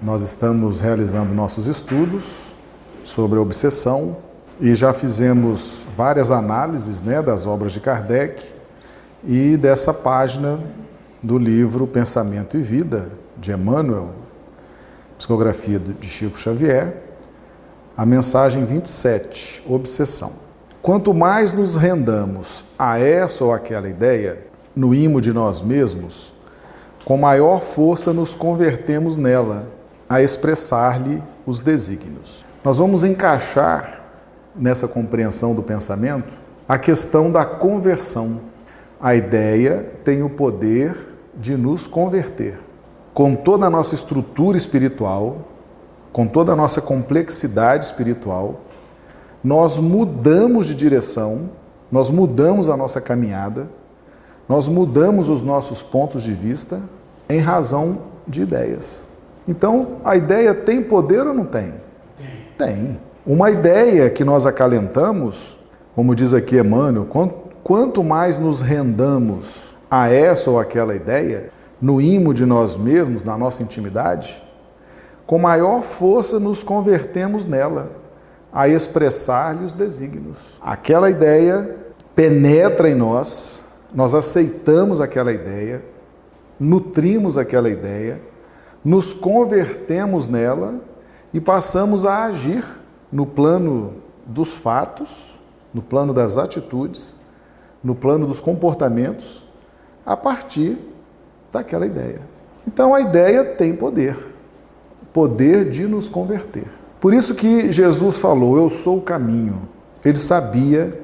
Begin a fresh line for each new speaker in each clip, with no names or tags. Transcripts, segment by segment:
Nós estamos realizando nossos estudos sobre a obsessão e já fizemos várias análises né, das obras de Kardec e dessa página do livro Pensamento e Vida, de Emmanuel, psicografia de Chico Xavier, a mensagem 27, Obsessão. Quanto mais nos rendamos a essa ou aquela ideia, no imo de nós mesmos, com maior força nos convertemos nela, a expressar-lhe os desígnios. Nós vamos encaixar nessa compreensão do pensamento a questão da conversão. A ideia tem o poder de nos converter. Com toda a nossa estrutura espiritual, com toda a nossa complexidade espiritual, nós mudamos de direção, nós mudamos a nossa caminhada, nós mudamos os nossos pontos de vista em razão de ideias. Então, a ideia tem poder ou não tem? Tem. Tem. Uma ideia que nós acalentamos, como diz aqui Emmanuel, quanto mais nos rendamos a essa ou aquela ideia, no imo de nós mesmos, na nossa intimidade, com maior força nos convertemos nela, a expressar-lhe os desígnios. Aquela ideia penetra em nós, nós aceitamos aquela ideia, nutrimos aquela ideia, nos convertemos nela e passamos a agir no plano dos fatos, no plano das atitudes, no plano dos comportamentos, a partir daquela ideia. Então a ideia tem poder poder de nos converter. Por isso que Jesus falou: Eu sou o caminho. Ele sabia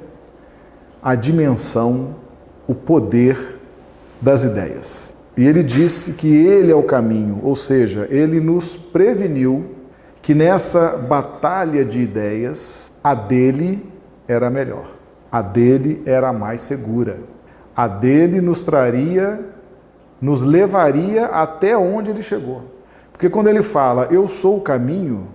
a dimensão, o poder das ideias. E ele disse que ele é o caminho, ou seja, ele nos preveniu que nessa batalha de ideias, a dele era melhor, a dele era mais segura, a dele nos traria, nos levaria até onde ele chegou. Porque quando ele fala, eu sou o caminho,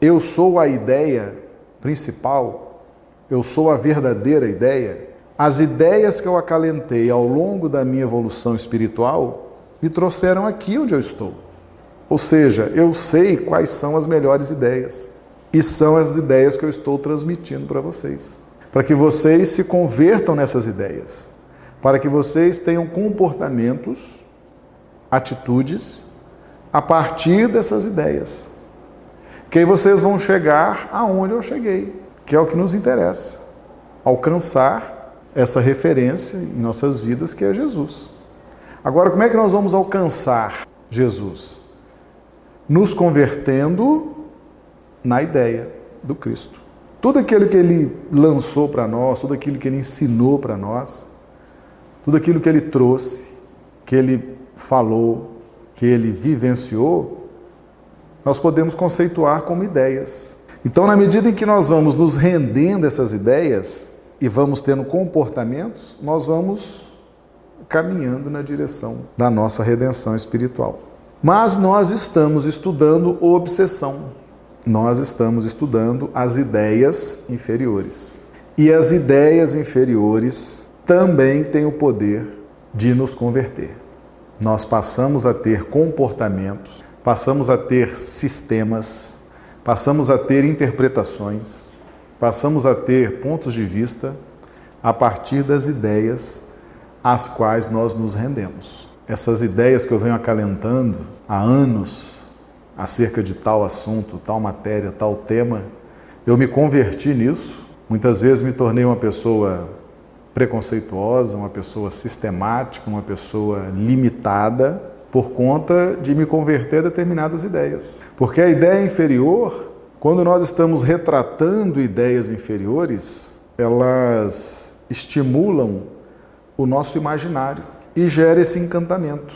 eu sou a ideia principal, eu sou a verdadeira ideia, as ideias que eu acalentei ao longo da minha evolução espiritual me trouxeram aqui onde eu estou. Ou seja, eu sei quais são as melhores ideias. E são as ideias que eu estou transmitindo para vocês. Para que vocês se convertam nessas ideias. Para que vocês tenham comportamentos, atitudes a partir dessas ideias. Que aí vocês vão chegar aonde eu cheguei, que é o que nos interessa. Alcançar essa referência em nossas vidas que é Jesus. Agora, como é que nós vamos alcançar Jesus? Nos convertendo na ideia do Cristo. Tudo aquilo que ele lançou para nós, tudo aquilo que ele ensinou para nós, tudo aquilo que ele trouxe, que ele falou, que ele vivenciou, nós podemos conceituar como ideias. Então, na medida em que nós vamos nos rendendo essas ideias e vamos tendo comportamentos, nós vamos caminhando na direção da nossa redenção espiritual. Mas nós estamos estudando obsessão. Nós estamos estudando as ideias inferiores. E as ideias inferiores também têm o poder de nos converter nós passamos a ter comportamentos, passamos a ter sistemas, passamos a ter interpretações, passamos a ter pontos de vista a partir das ideias às quais nós nos rendemos. Essas ideias que eu venho acalentando há anos acerca de tal assunto, tal matéria, tal tema, eu me converti nisso. Muitas vezes me tornei uma pessoa preconceituosa, uma pessoa sistemática, uma pessoa limitada por conta de me converter a determinadas ideias. Porque a ideia inferior, quando nós estamos retratando ideias inferiores, elas estimulam o nosso imaginário e gera esse encantamento.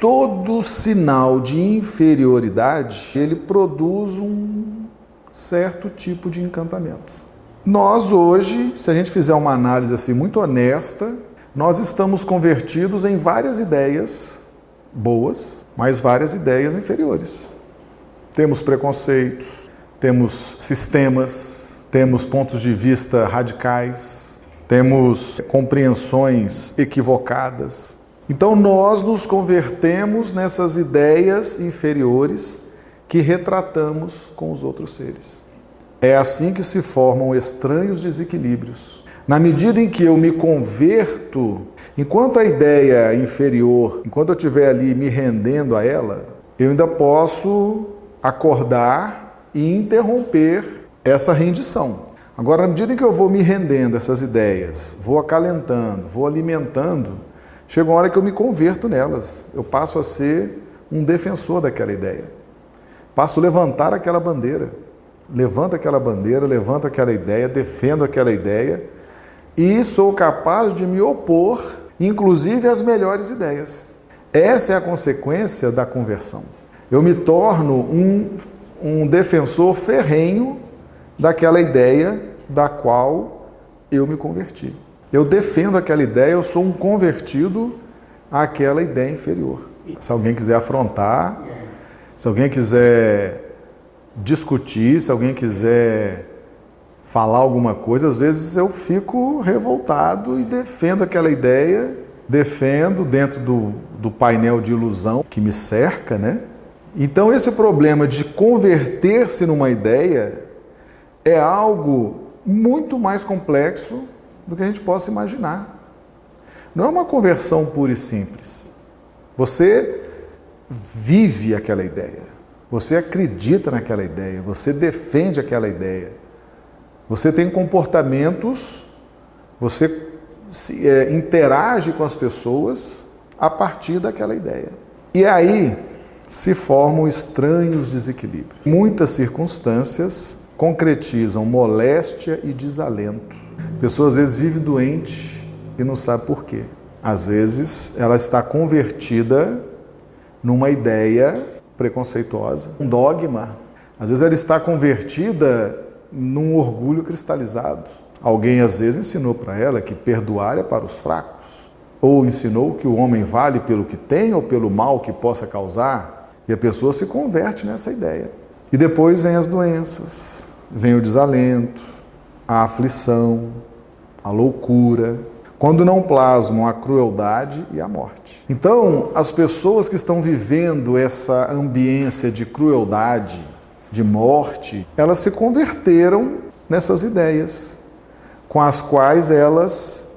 Todo sinal de inferioridade, ele produz um certo tipo de encantamento. Nós hoje, se a gente fizer uma análise assim muito honesta, nós estamos convertidos em várias ideias boas, mas várias ideias inferiores. Temos preconceitos, temos sistemas, temos pontos de vista radicais, temos compreensões equivocadas. Então nós nos convertemos nessas ideias inferiores que retratamos com os outros seres. É assim que se formam estranhos desequilíbrios. Na medida em que eu me converto, enquanto a ideia é inferior, enquanto eu estiver ali me rendendo a ela, eu ainda posso acordar e interromper essa rendição. Agora, na medida em que eu vou me rendendo a essas ideias, vou acalentando, vou alimentando, chega uma hora que eu me converto nelas. Eu passo a ser um defensor daquela ideia. Passo a levantar aquela bandeira. Levanto aquela bandeira, levanto aquela ideia, defendo aquela ideia e sou capaz de me opor, inclusive às melhores ideias. Essa é a consequência da conversão. Eu me torno um, um defensor ferrenho daquela ideia da qual eu me converti. Eu defendo aquela ideia, eu sou um convertido àquela ideia inferior. Se alguém quiser afrontar, se alguém quiser discutir, se alguém quiser falar alguma coisa, às vezes eu fico revoltado e defendo aquela ideia, defendo dentro do, do painel de ilusão que me cerca, né? Então, esse problema de converter-se numa ideia é algo muito mais complexo do que a gente possa imaginar. Não é uma conversão pura e simples. Você vive aquela ideia, você acredita naquela ideia, você defende aquela ideia, você tem comportamentos, você se, é, interage com as pessoas a partir daquela ideia. E aí se formam estranhos desequilíbrios. Muitas circunstâncias concretizam moléstia e desalento. A pessoa às vezes vive doente e não sabe por quê. Às vezes ela está convertida numa ideia preconceituosa, um dogma. Às vezes ela está convertida num orgulho cristalizado. Alguém às vezes ensinou para ela que perdoar é para os fracos, ou ensinou que o homem vale pelo que tem ou pelo mal que possa causar, e a pessoa se converte nessa ideia. E depois vem as doenças, vem o desalento, a aflição, a loucura, quando não plasmam a crueldade e a morte. Então, as pessoas que estão vivendo essa ambiência de crueldade, de morte, elas se converteram nessas ideias com as quais elas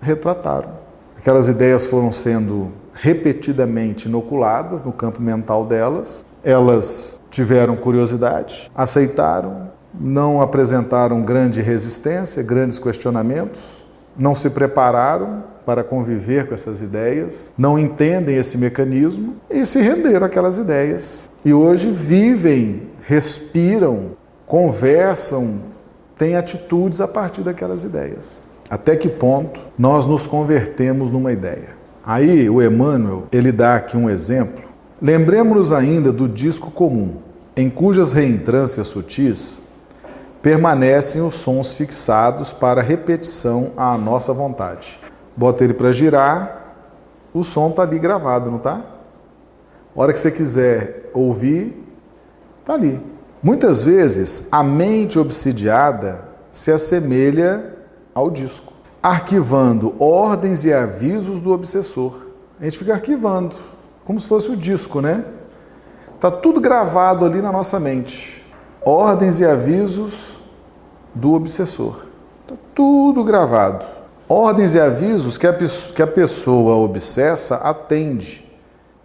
retrataram. Aquelas ideias foram sendo repetidamente inoculadas no campo mental delas, elas tiveram curiosidade, aceitaram, não apresentaram grande resistência, grandes questionamentos, não se prepararam para conviver com essas ideias, não entendem esse mecanismo e se renderam àquelas ideias. E hoje vivem, respiram, conversam, têm atitudes a partir daquelas ideias. Até que ponto nós nos convertemos numa ideia? Aí o Emmanuel, ele dá aqui um exemplo Lembremos-nos ainda do disco comum, em cujas reentrâncias sutis permanecem os sons fixados para repetição à nossa vontade. Bota ele para girar, o som está ali gravado, não está? A hora que você quiser ouvir, está ali. Muitas vezes a mente obsidiada se assemelha ao disco, arquivando ordens e avisos do obsessor. A gente fica arquivando como se fosse o disco, né? Tá tudo gravado ali na nossa mente. Ordens e avisos do obsessor. Tá tudo gravado. Ordens e avisos que a, que a pessoa obsessa atende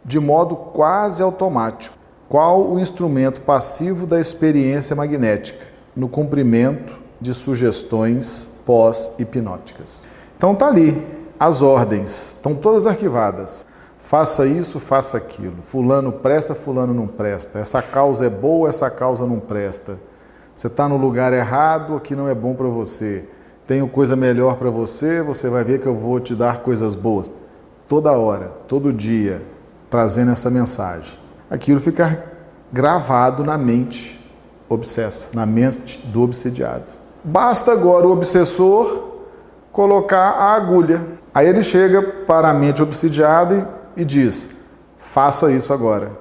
de modo quase automático. Qual o instrumento passivo da experiência magnética no cumprimento de sugestões pós-hipnóticas? Então tá ali, as ordens estão todas arquivadas. Faça isso, faça aquilo. Fulano presta, fulano não presta. Essa causa é boa, essa causa não presta. Você está no lugar errado, aqui não é bom para você. Tenho coisa melhor para você, você vai ver que eu vou te dar coisas boas. Toda hora, todo dia, trazendo essa mensagem. Aquilo fica gravado na mente obsessa, na mente do obsediado. Basta agora o obsessor colocar a agulha. Aí ele chega para a mente obsidiada e e diz: faça isso agora.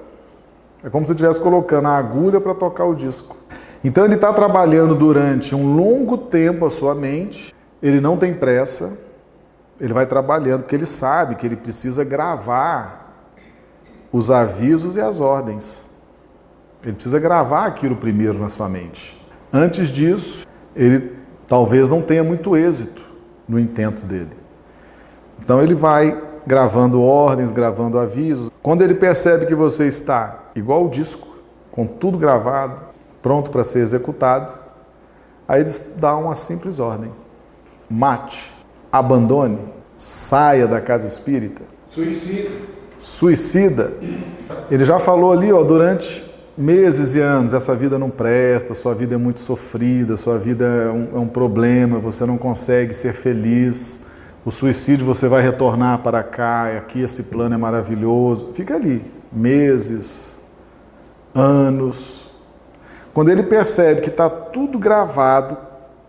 É como se estivesse colocando a agulha para tocar o disco. Então ele está trabalhando durante um longo tempo a sua mente, ele não tem pressa, ele vai trabalhando, porque ele sabe que ele precisa gravar os avisos e as ordens. Ele precisa gravar aquilo primeiro na sua mente. Antes disso, ele talvez não tenha muito êxito no intento dele. Então ele vai gravando ordens, gravando avisos. Quando ele percebe que você está igual o disco, com tudo gravado, pronto para ser executado, aí ele dá uma simples ordem: mate, abandone, saia da casa espírita.
Suicida.
Suicida. Ele já falou ali, ó, durante meses e anos, essa vida não presta, sua vida é muito sofrida, sua vida é um, é um problema, você não consegue ser feliz. O suicídio você vai retornar para cá, aqui esse plano é maravilhoso. Fica ali, meses, anos. Quando ele percebe que está tudo gravado,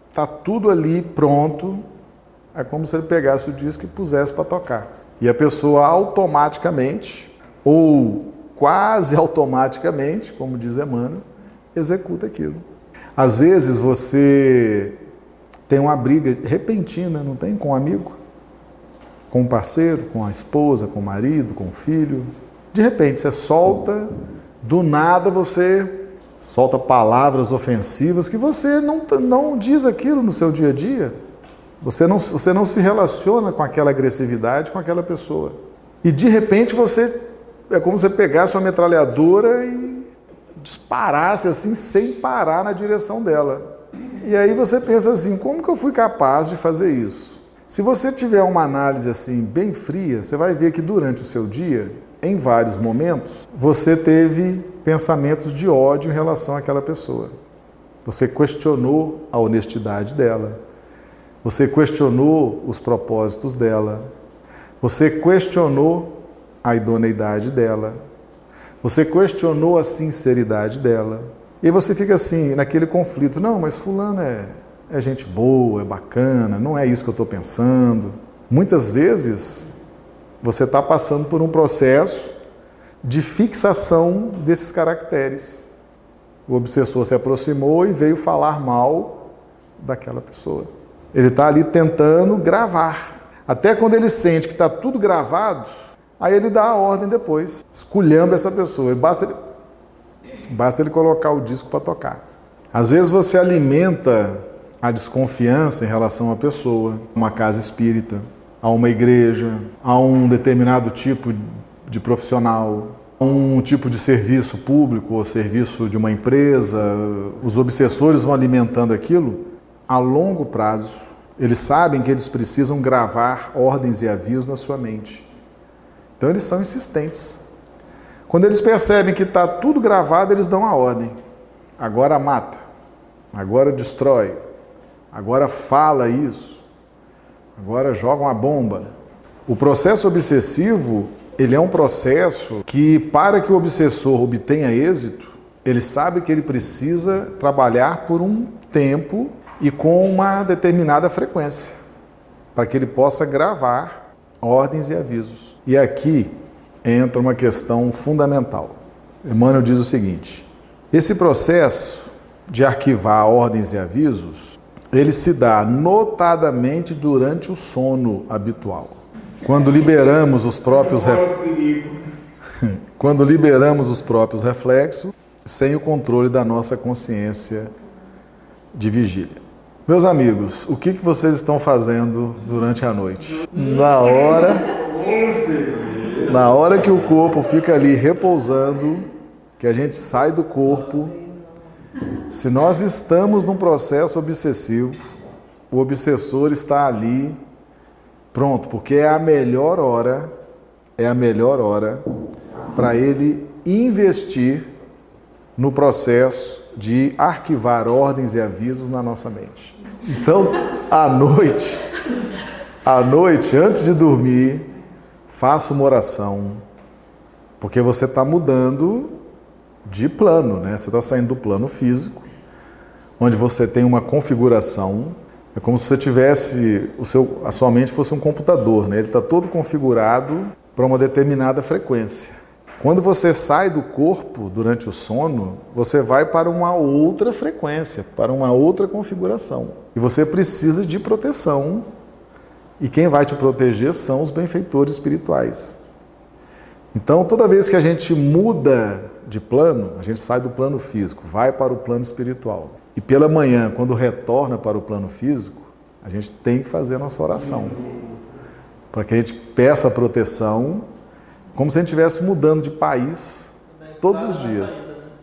está tudo ali pronto, é como se ele pegasse o disco e pusesse para tocar. E a pessoa automaticamente, ou quase automaticamente, como diz Emmanuel, executa aquilo. Às vezes você tem uma briga repentina, não tem? Com um amigo, com um parceiro, com a esposa, com o marido, com o filho. De repente você solta, do nada você solta palavras ofensivas que você não, não diz aquilo no seu dia a dia. Você não, você não se relaciona com aquela agressividade com aquela pessoa. E de repente você é como você pegasse uma metralhadora e disparasse assim sem parar na direção dela. E aí você pensa assim, como que eu fui capaz de fazer isso? Se você tiver uma análise assim bem fria, você vai ver que durante o seu dia, em vários momentos, você teve pensamentos de ódio em relação àquela pessoa. Você questionou a honestidade dela. Você questionou os propósitos dela. Você questionou a idoneidade dela. Você questionou a sinceridade dela. E você fica assim, naquele conflito: não, mas Fulano é, é gente boa, é bacana, não é isso que eu estou pensando. Muitas vezes você está passando por um processo de fixação desses caracteres. O obsessor se aproximou e veio falar mal daquela pessoa. Ele está ali tentando gravar. Até quando ele sente que está tudo gravado, Aí ele dá a ordem depois, esculhamba essa pessoa. Basta ele, basta ele colocar o disco para tocar. Às vezes você alimenta a desconfiança em relação à pessoa, uma casa espírita, a uma igreja, a um determinado tipo de profissional, a um tipo de serviço público ou serviço de uma empresa. Os obsessores vão alimentando aquilo a longo prazo. Eles sabem que eles precisam gravar ordens e avisos na sua mente. Então eles são insistentes. Quando eles percebem que está tudo gravado, eles dão a ordem. Agora mata, agora destrói, agora fala isso, agora joga uma bomba. O processo obsessivo, ele é um processo que, para que o obsessor obtenha êxito, ele sabe que ele precisa trabalhar por um tempo e com uma determinada frequência, para que ele possa gravar ordens e avisos. E aqui entra uma questão fundamental. Emmanuel diz o seguinte: esse processo de arquivar ordens e avisos, ele se dá notadamente durante o sono habitual. Quando liberamos os próprios ref... quando liberamos os próprios reflexos sem o controle da nossa consciência de vigília. Meus amigos, o que, que vocês estão fazendo durante a noite? Na hora na hora que o corpo fica ali repousando, que a gente sai do corpo, se nós estamos num processo obsessivo, o obsessor está ali pronto, porque é a melhor hora, é a melhor hora para ele investir no processo de arquivar ordens e avisos na nossa mente. Então, à noite, à noite, antes de dormir, faça uma oração, porque você está mudando de plano, né? Você está saindo do plano físico, onde você tem uma configuração. É como se você tivesse o seu, a sua mente fosse um computador, né? Ele está todo configurado para uma determinada frequência. Quando você sai do corpo durante o sono, você vai para uma outra frequência, para uma outra configuração. E você precisa de proteção e quem vai te proteger são os benfeitores espirituais. Então, toda vez que a gente muda de plano, a gente sai do plano físico, vai para o plano espiritual. E pela manhã, quando retorna para o plano físico, a gente tem que fazer a nossa oração. Para que a gente peça proteção, como se a gente estivesse mudando de país todos os dias,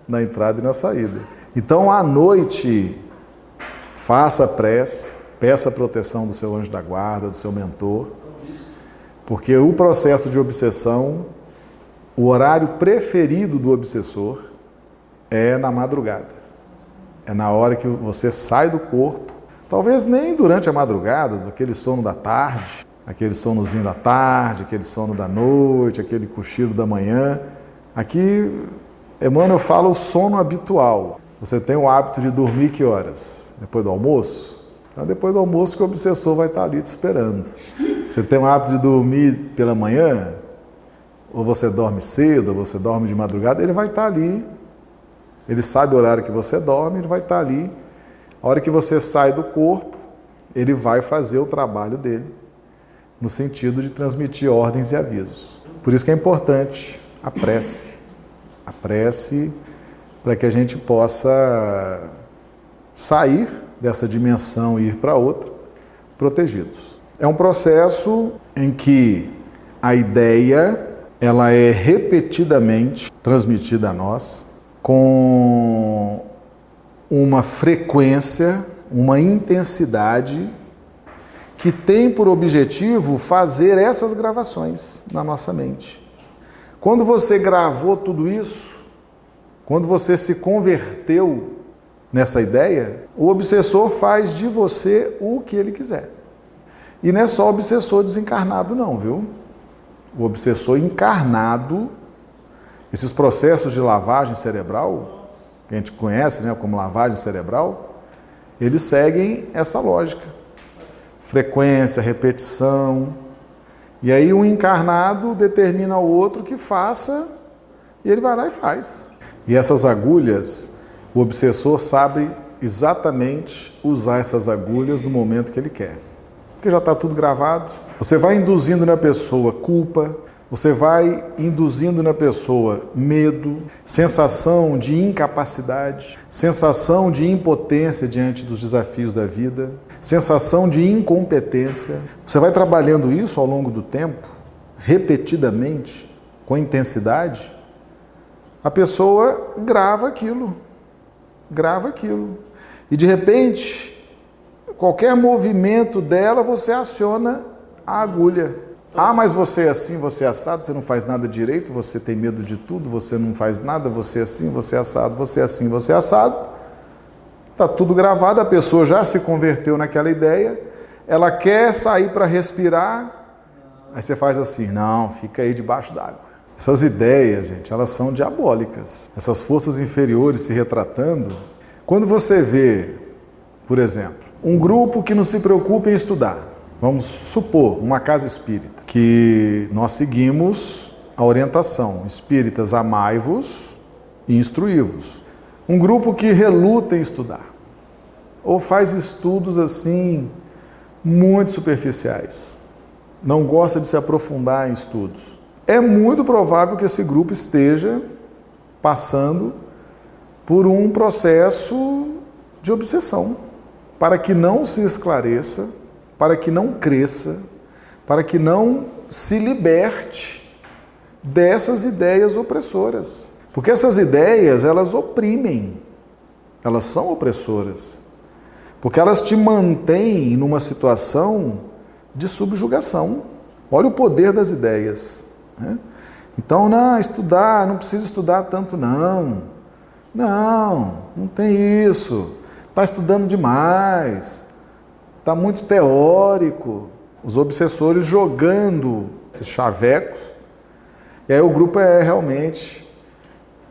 na entrada e na saída. Então, à noite, faça prece, peça a proteção do seu anjo da guarda, do seu mentor, porque o processo de obsessão o horário preferido do obsessor é na madrugada. É na hora que você sai do corpo. Talvez nem durante a madrugada, aquele sono da tarde, aquele sonozinho da tarde, aquele sono da noite, aquele cochilo da manhã. Aqui, Emmanuel fala o sono habitual. Você tem o hábito de dormir que horas? Depois do almoço? Então, depois do almoço que o obsessor vai estar ali te esperando. Você tem o hábito de dormir pela manhã? ou você dorme cedo, ou você dorme de madrugada, ele vai estar ali. Ele sabe o horário que você dorme, ele vai estar ali. A hora que você sai do corpo, ele vai fazer o trabalho dele, no sentido de transmitir ordens e avisos. Por isso que é importante a prece. A prece para que a gente possa sair dessa dimensão e ir para outra protegidos. É um processo em que a ideia ela é repetidamente transmitida a nós com uma frequência, uma intensidade que tem por objetivo fazer essas gravações na nossa mente. Quando você gravou tudo isso, quando você se converteu nessa ideia, o obsessor faz de você o que ele quiser. E não é só obsessor desencarnado, não, viu? o obsessor encarnado, esses processos de lavagem cerebral, que a gente conhece né, como lavagem cerebral, eles seguem essa lógica. Frequência, repetição. E aí um encarnado determina ao outro que faça e ele vai lá e faz. E essas agulhas, o obsessor sabe exatamente usar essas agulhas no momento que ele quer. Porque já está tudo gravado, você vai induzindo na pessoa culpa, você vai induzindo na pessoa medo, sensação de incapacidade, sensação de impotência diante dos desafios da vida, sensação de incompetência. Você vai trabalhando isso ao longo do tempo, repetidamente, com intensidade, a pessoa grava aquilo, grava aquilo. E de repente, qualquer movimento dela, você aciona a agulha. Ah, mas você é assim, você é assado, você não faz nada direito, você tem medo de tudo, você não faz nada, você é assim, você é assado, você é assim, você é assado. Está tudo gravado, a pessoa já se converteu naquela ideia, ela quer sair para respirar, aí você faz assim, não, fica aí debaixo d'água. Essas ideias, gente, elas são diabólicas. Essas forças inferiores se retratando. Quando você vê, por exemplo, um grupo que não se preocupa em estudar, Vamos supor uma casa espírita, que nós seguimos a orientação: espíritas, amai-vos e instruí-vos. Um grupo que reluta em estudar, ou faz estudos assim, muito superficiais, não gosta de se aprofundar em estudos. É muito provável que esse grupo esteja passando por um processo de obsessão, para que não se esclareça para que não cresça, para que não se liberte dessas ideias opressoras. Porque essas ideias, elas oprimem, elas são opressoras. Porque elas te mantêm numa situação de subjugação. Olha o poder das ideias. Né? Então, não, estudar, não precisa estudar tanto, não. Não, não tem isso. Está estudando demais está muito teórico, os obsessores jogando esses chavecos. E aí o grupo é realmente,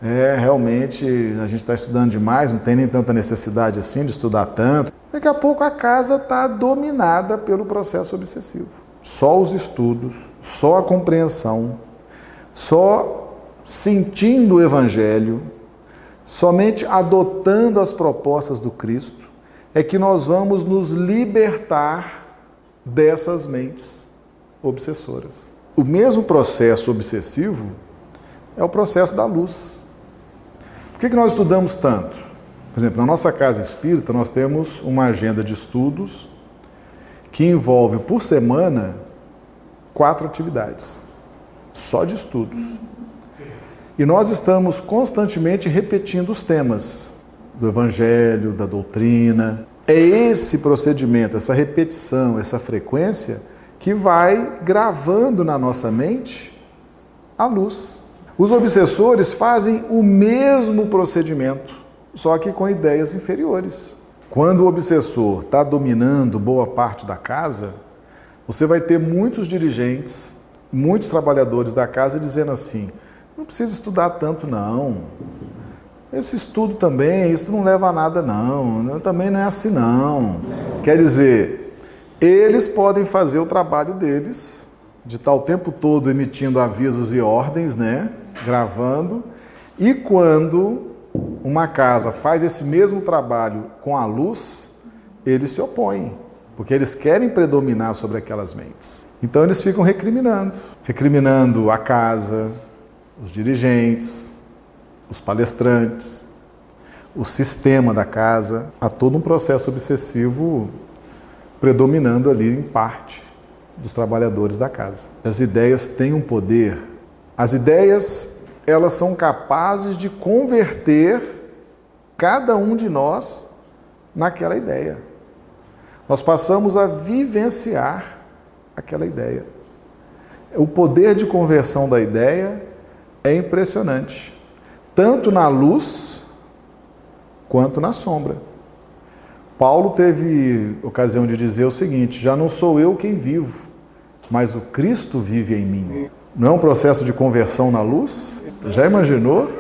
é realmente, a gente está estudando demais, não tem nem tanta necessidade assim de estudar tanto. Daqui a pouco a casa está dominada pelo processo obsessivo. Só os estudos, só a compreensão, só sentindo o Evangelho, somente adotando as propostas do Cristo, é que nós vamos nos libertar dessas mentes obsessoras. O mesmo processo obsessivo é o processo da luz. Por que, que nós estudamos tanto? Por exemplo, na nossa casa espírita, nós temos uma agenda de estudos que envolve por semana quatro atividades, só de estudos. E nós estamos constantemente repetindo os temas do Evangelho, da doutrina. É esse procedimento, essa repetição, essa frequência que vai gravando na nossa mente a luz. Os obsessores fazem o mesmo procedimento, só que com ideias inferiores. Quando o obsessor está dominando boa parte da casa, você vai ter muitos dirigentes, muitos trabalhadores da casa dizendo assim: não precisa estudar tanto, não. Esse estudo também, isso não leva a nada, não. Também não é assim, não. Quer dizer, eles podem fazer o trabalho deles, de estar o tempo todo emitindo avisos e ordens, né? Gravando. E quando uma casa faz esse mesmo trabalho com a luz, eles se opõem porque eles querem predominar sobre aquelas mentes. Então eles ficam recriminando, recriminando a casa, os dirigentes, os palestrantes, o sistema da casa, há todo um processo obsessivo predominando ali em parte dos trabalhadores da casa. As ideias têm um poder. As ideias, elas são capazes de converter cada um de nós naquela ideia nós passamos a vivenciar aquela ideia. O poder de conversão da ideia é impressionante, tanto na luz quanto na sombra. Paulo teve ocasião de dizer o seguinte: já não sou eu quem vivo, mas o Cristo vive em mim. Não é um processo de conversão na luz? Você já imaginou?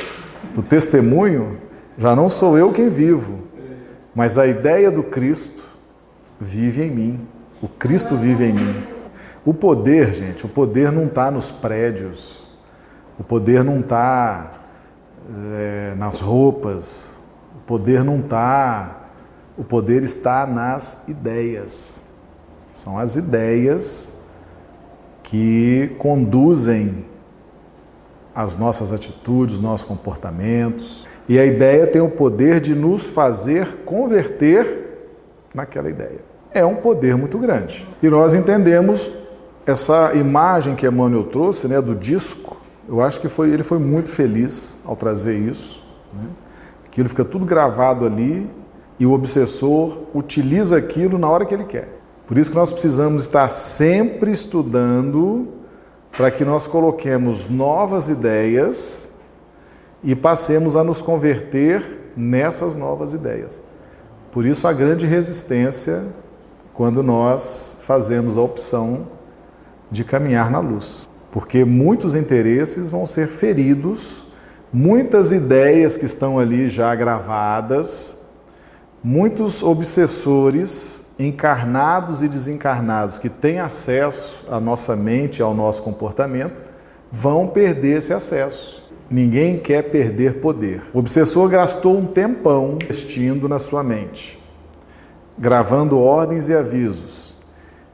O testemunho? Já não sou eu quem vivo, mas a ideia do Cristo vive em mim. O Cristo vive em mim. O poder, gente, o poder não está nos prédios, o poder não está é, nas roupas, o poder não está. O poder está nas ideias. São as ideias que conduzem as nossas atitudes, os nossos comportamentos. E a ideia tem o poder de nos fazer converter naquela ideia é um poder muito grande. E nós entendemos essa imagem que Emmanuel trouxe, né, do disco. Eu acho que foi, ele foi muito feliz ao trazer isso. Né? Aquilo fica tudo gravado ali e o obsessor utiliza aquilo na hora que ele quer. Por isso que nós precisamos estar sempre estudando para que nós coloquemos novas ideias e passemos a nos converter nessas novas ideias. Por isso a grande resistência quando nós fazemos a opção de caminhar na luz. Porque muitos interesses vão ser feridos, muitas ideias que estão ali já gravadas, muitos obsessores encarnados e desencarnados que têm acesso à nossa mente, ao nosso comportamento, vão perder esse acesso. Ninguém quer perder poder. O obsessor gastou um tempão investindo na sua mente gravando ordens e avisos.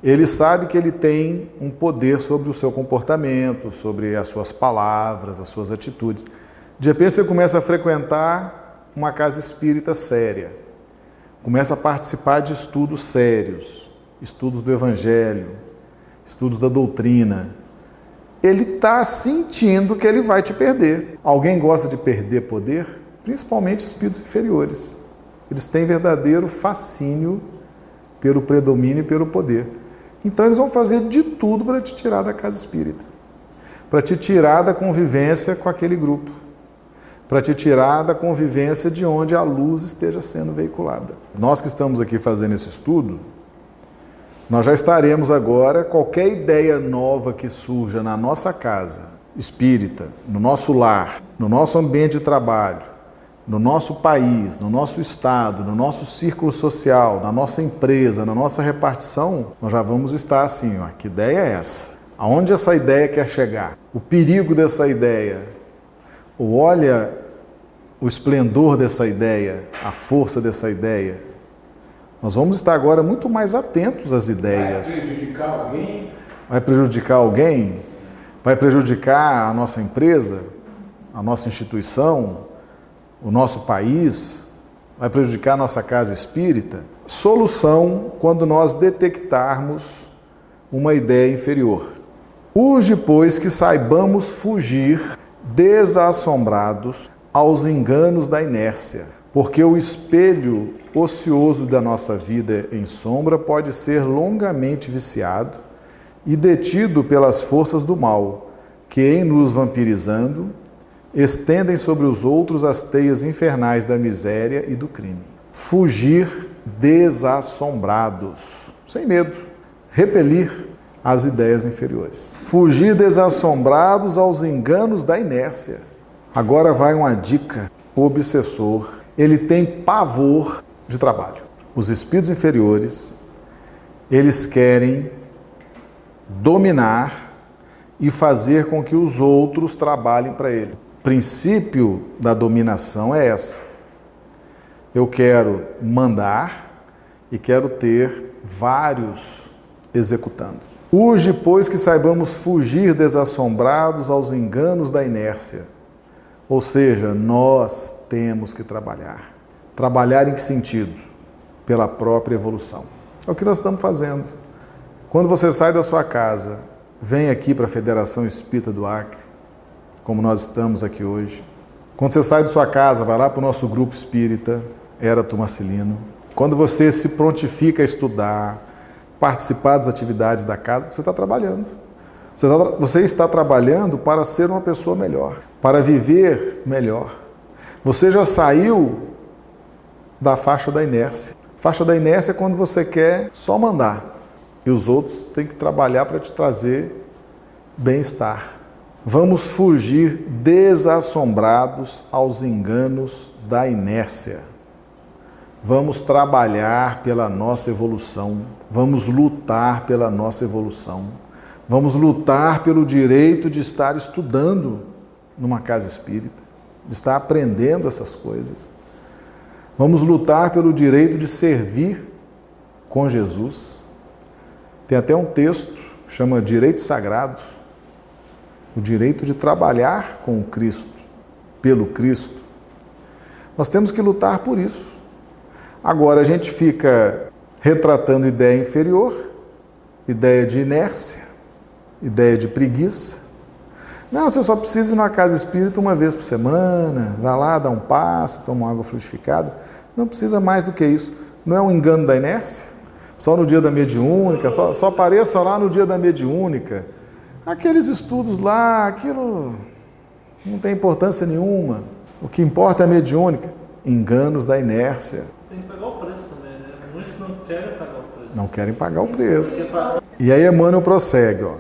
Ele sabe que ele tem um poder sobre o seu comportamento, sobre as suas palavras, as suas atitudes. De repente você começa a frequentar uma casa espírita séria, começa a participar de estudos sérios, estudos do Evangelho, estudos da doutrina. Ele está sentindo que ele vai te perder. Alguém gosta de perder poder? Principalmente espíritos inferiores. Eles têm verdadeiro fascínio pelo predomínio e pelo poder. Então eles vão fazer de tudo para te tirar da casa espírita, para te tirar da convivência com aquele grupo, para te tirar da convivência de onde a luz esteja sendo veiculada. Nós que estamos aqui fazendo esse estudo, nós já estaremos agora, qualquer ideia nova que surja na nossa casa espírita, no nosso lar, no nosso ambiente de trabalho, no nosso país, no nosso estado, no nosso círculo social, na nossa empresa, na nossa repartição, nós já vamos estar assim, ó, que ideia é essa? Aonde essa ideia quer chegar? O perigo dessa ideia? Ou olha o esplendor dessa ideia, a força dessa ideia? Nós vamos estar agora muito mais atentos às ideias.
Vai prejudicar alguém?
Vai prejudicar alguém? Vai prejudicar a nossa empresa? a nossa instituição, o nosso país, vai prejudicar a nossa casa espírita? Solução quando nós detectarmos uma ideia inferior. Urge, pois, que saibamos fugir desassombrados aos enganos da inércia, porque o espelho ocioso da nossa vida em sombra pode ser longamente viciado e detido pelas forças do mal, que, em nos vampirizando, estendem sobre os outros as teias infernais da miséria e do crime. Fugir desassombrados, sem medo, repelir as ideias inferiores. Fugir desassombrados aos enganos da inércia. Agora vai uma dica: o obsessor, ele tem pavor de trabalho. Os espíritos inferiores, eles querem dominar e fazer com que os outros trabalhem para ele. O princípio da dominação é essa. Eu quero mandar e quero ter vários executando. Urge, pois, que saibamos fugir desassombrados aos enganos da inércia. Ou seja, nós temos que trabalhar. Trabalhar em que sentido? Pela própria evolução. É o que nós estamos fazendo. Quando você sai da sua casa, vem aqui para a Federação Espírita do Acre, como nós estamos aqui hoje. Quando você sai de sua casa, vai lá para o nosso grupo espírita, Era Tomacilino. Quando você se prontifica a estudar, participar das atividades da casa, você está trabalhando. Você está, você está trabalhando para ser uma pessoa melhor, para viver melhor. Você já saiu da faixa da inércia. Faixa da inércia é quando você quer só mandar e os outros têm que trabalhar para te trazer bem-estar. Vamos fugir desassombrados aos enganos da inércia. Vamos trabalhar pela nossa evolução, vamos lutar pela nossa evolução, vamos lutar pelo direito de estar estudando numa casa espírita, de estar aprendendo essas coisas. Vamos lutar pelo direito de servir com Jesus. Tem até um texto, chama Direito Sagrado, o direito de trabalhar com o Cristo, pelo Cristo. Nós temos que lutar por isso. Agora a gente fica retratando ideia inferior, ideia de inércia, ideia de preguiça. Não, você só precisa ir numa casa espírita uma vez por semana, vai lá, dá um passo, toma uma água fluidificada. Não precisa mais do que isso. Não é um engano da inércia? Só no dia da mediúnica, só, só apareça lá no dia da mediúnica. Aqueles estudos lá, aquilo não tem importância nenhuma. O que importa é a mediúnica. Enganos da inércia.
Tem que pagar o preço também, né? Muitos não querem pagar o preço.
Não querem pagar o preço. E aí Emmanuel prossegue, ó.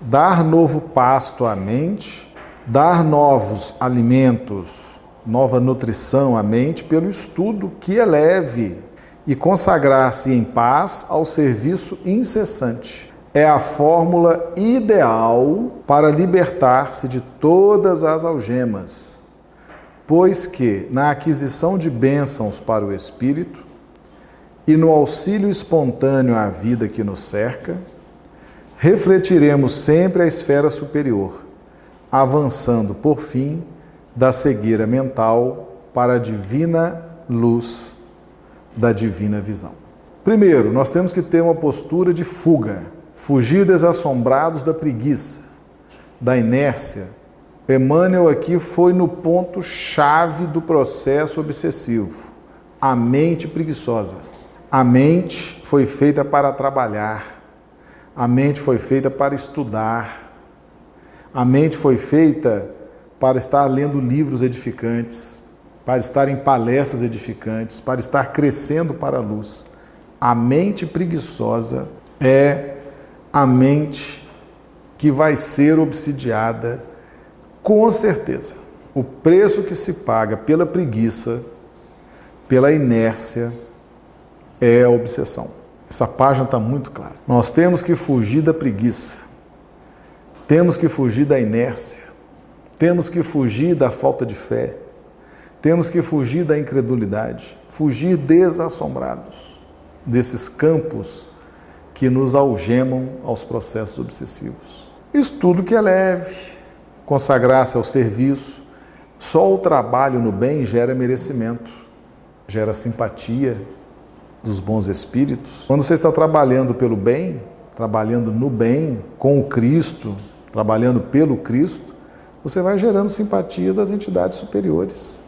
Dar novo pasto à mente, dar novos alimentos, nova nutrição à mente pelo estudo que eleve e consagrar-se em paz ao serviço incessante. É a fórmula ideal para libertar-se de todas as algemas Pois que, na aquisição de bênçãos para o espírito e no auxílio espontâneo à vida que nos cerca, refletiremos sempre a esfera superior, avançando, por fim, da cegueira mental para a divina luz da divina visão. Primeiro, nós temos que ter uma postura de fuga, fugir desassombrados da preguiça, da inércia, Emmanuel aqui foi no ponto chave do processo obsessivo, a mente preguiçosa. A mente foi feita para trabalhar, a mente foi feita para estudar, a mente foi feita para estar lendo livros edificantes, para estar em palestras edificantes, para estar crescendo para a luz. A mente preguiçosa é a mente que vai ser obsidiada com certeza, o preço que se paga pela preguiça, pela inércia, é a obsessão. Essa página está muito clara. Nós temos que fugir da preguiça, temos que fugir da inércia, temos que fugir da falta de fé, temos que fugir da incredulidade, fugir desassombrados desses campos que nos algemam aos processos obsessivos. Estudo que é leve, consagrar-se ao serviço Só o trabalho no bem gera merecimento, gera simpatia dos bons espíritos. Quando você está trabalhando pelo bem, trabalhando no bem, com o Cristo, trabalhando pelo Cristo, você vai gerando simpatia das entidades superiores.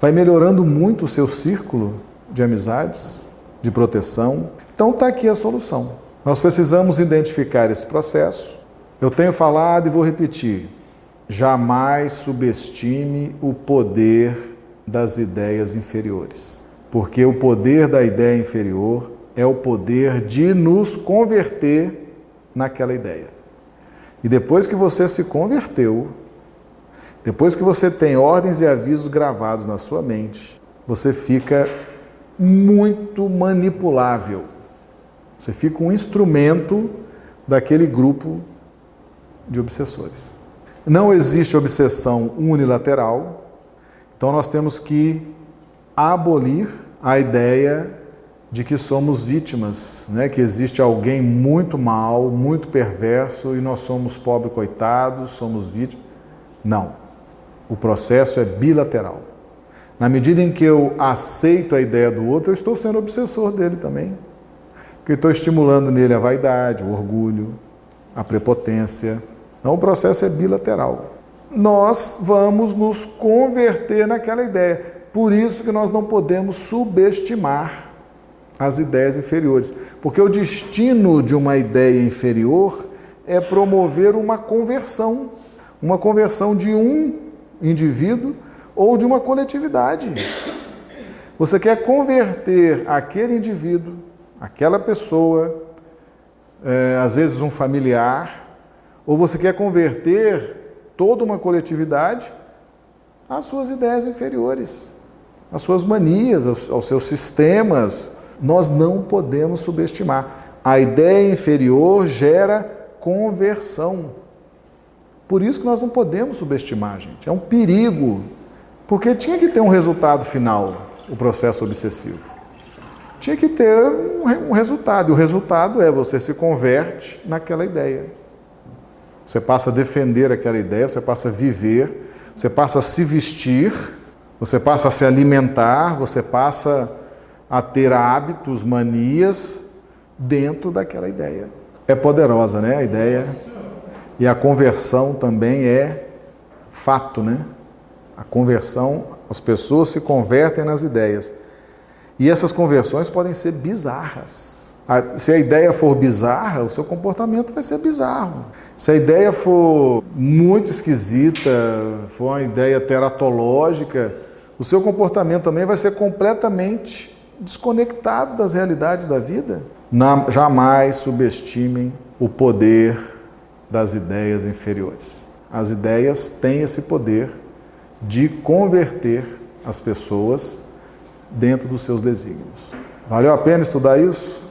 Vai melhorando muito o seu círculo de amizades, de proteção. Então está aqui a solução. Nós precisamos identificar esse processo. Eu tenho falado e vou repetir: jamais subestime o poder das ideias inferiores. Porque o poder da ideia inferior é o poder de nos converter naquela ideia. E depois que você se converteu, depois que você tem ordens e avisos gravados na sua mente, você fica muito manipulável. Você fica um instrumento daquele grupo de obsessores. Não existe obsessão unilateral, então nós temos que abolir a ideia de que somos vítimas, né? que existe alguém muito mal, muito perverso e nós somos pobres coitados, somos vítimas. Não. O processo é bilateral. Na medida em que eu aceito a ideia do outro, eu estou sendo obsessor dele também. Porque estou estimulando nele a vaidade, o orgulho, a prepotência. Então o processo é bilateral. Nós vamos nos converter naquela ideia. Por isso que nós não podemos subestimar as ideias inferiores. Porque o destino de uma ideia inferior é promover uma conversão. Uma conversão de um indivíduo ou de uma coletividade. Você quer converter aquele indivíduo, aquela pessoa, é, às vezes um familiar, ou você quer converter toda uma coletividade às suas ideias inferiores, às suas manias, aos, aos seus sistemas. Nós não podemos subestimar. A ideia inferior gera conversão. Por isso que nós não podemos subestimar, gente. É um perigo porque tinha que ter um resultado final, o processo obsessivo. Tinha que ter um, resultado. E o resultado é você se converte naquela ideia. Você passa a defender aquela ideia, você passa a viver, você passa a se vestir, você passa a se alimentar, você passa a ter hábitos, manias dentro daquela ideia. É poderosa, né? A ideia. E a conversão também é fato, né? A conversão, as pessoas se convertem nas ideias. E essas conversões podem ser bizarras. Se a ideia for bizarra, o seu comportamento vai ser bizarro. Se a ideia for muito esquisita, for uma ideia teratológica, o seu comportamento também vai ser completamente desconectado das realidades da vida. Jamais subestimem o poder das ideias inferiores. As ideias têm esse poder de converter as pessoas dentro dos seus desígnios. Valeu a pena estudar isso?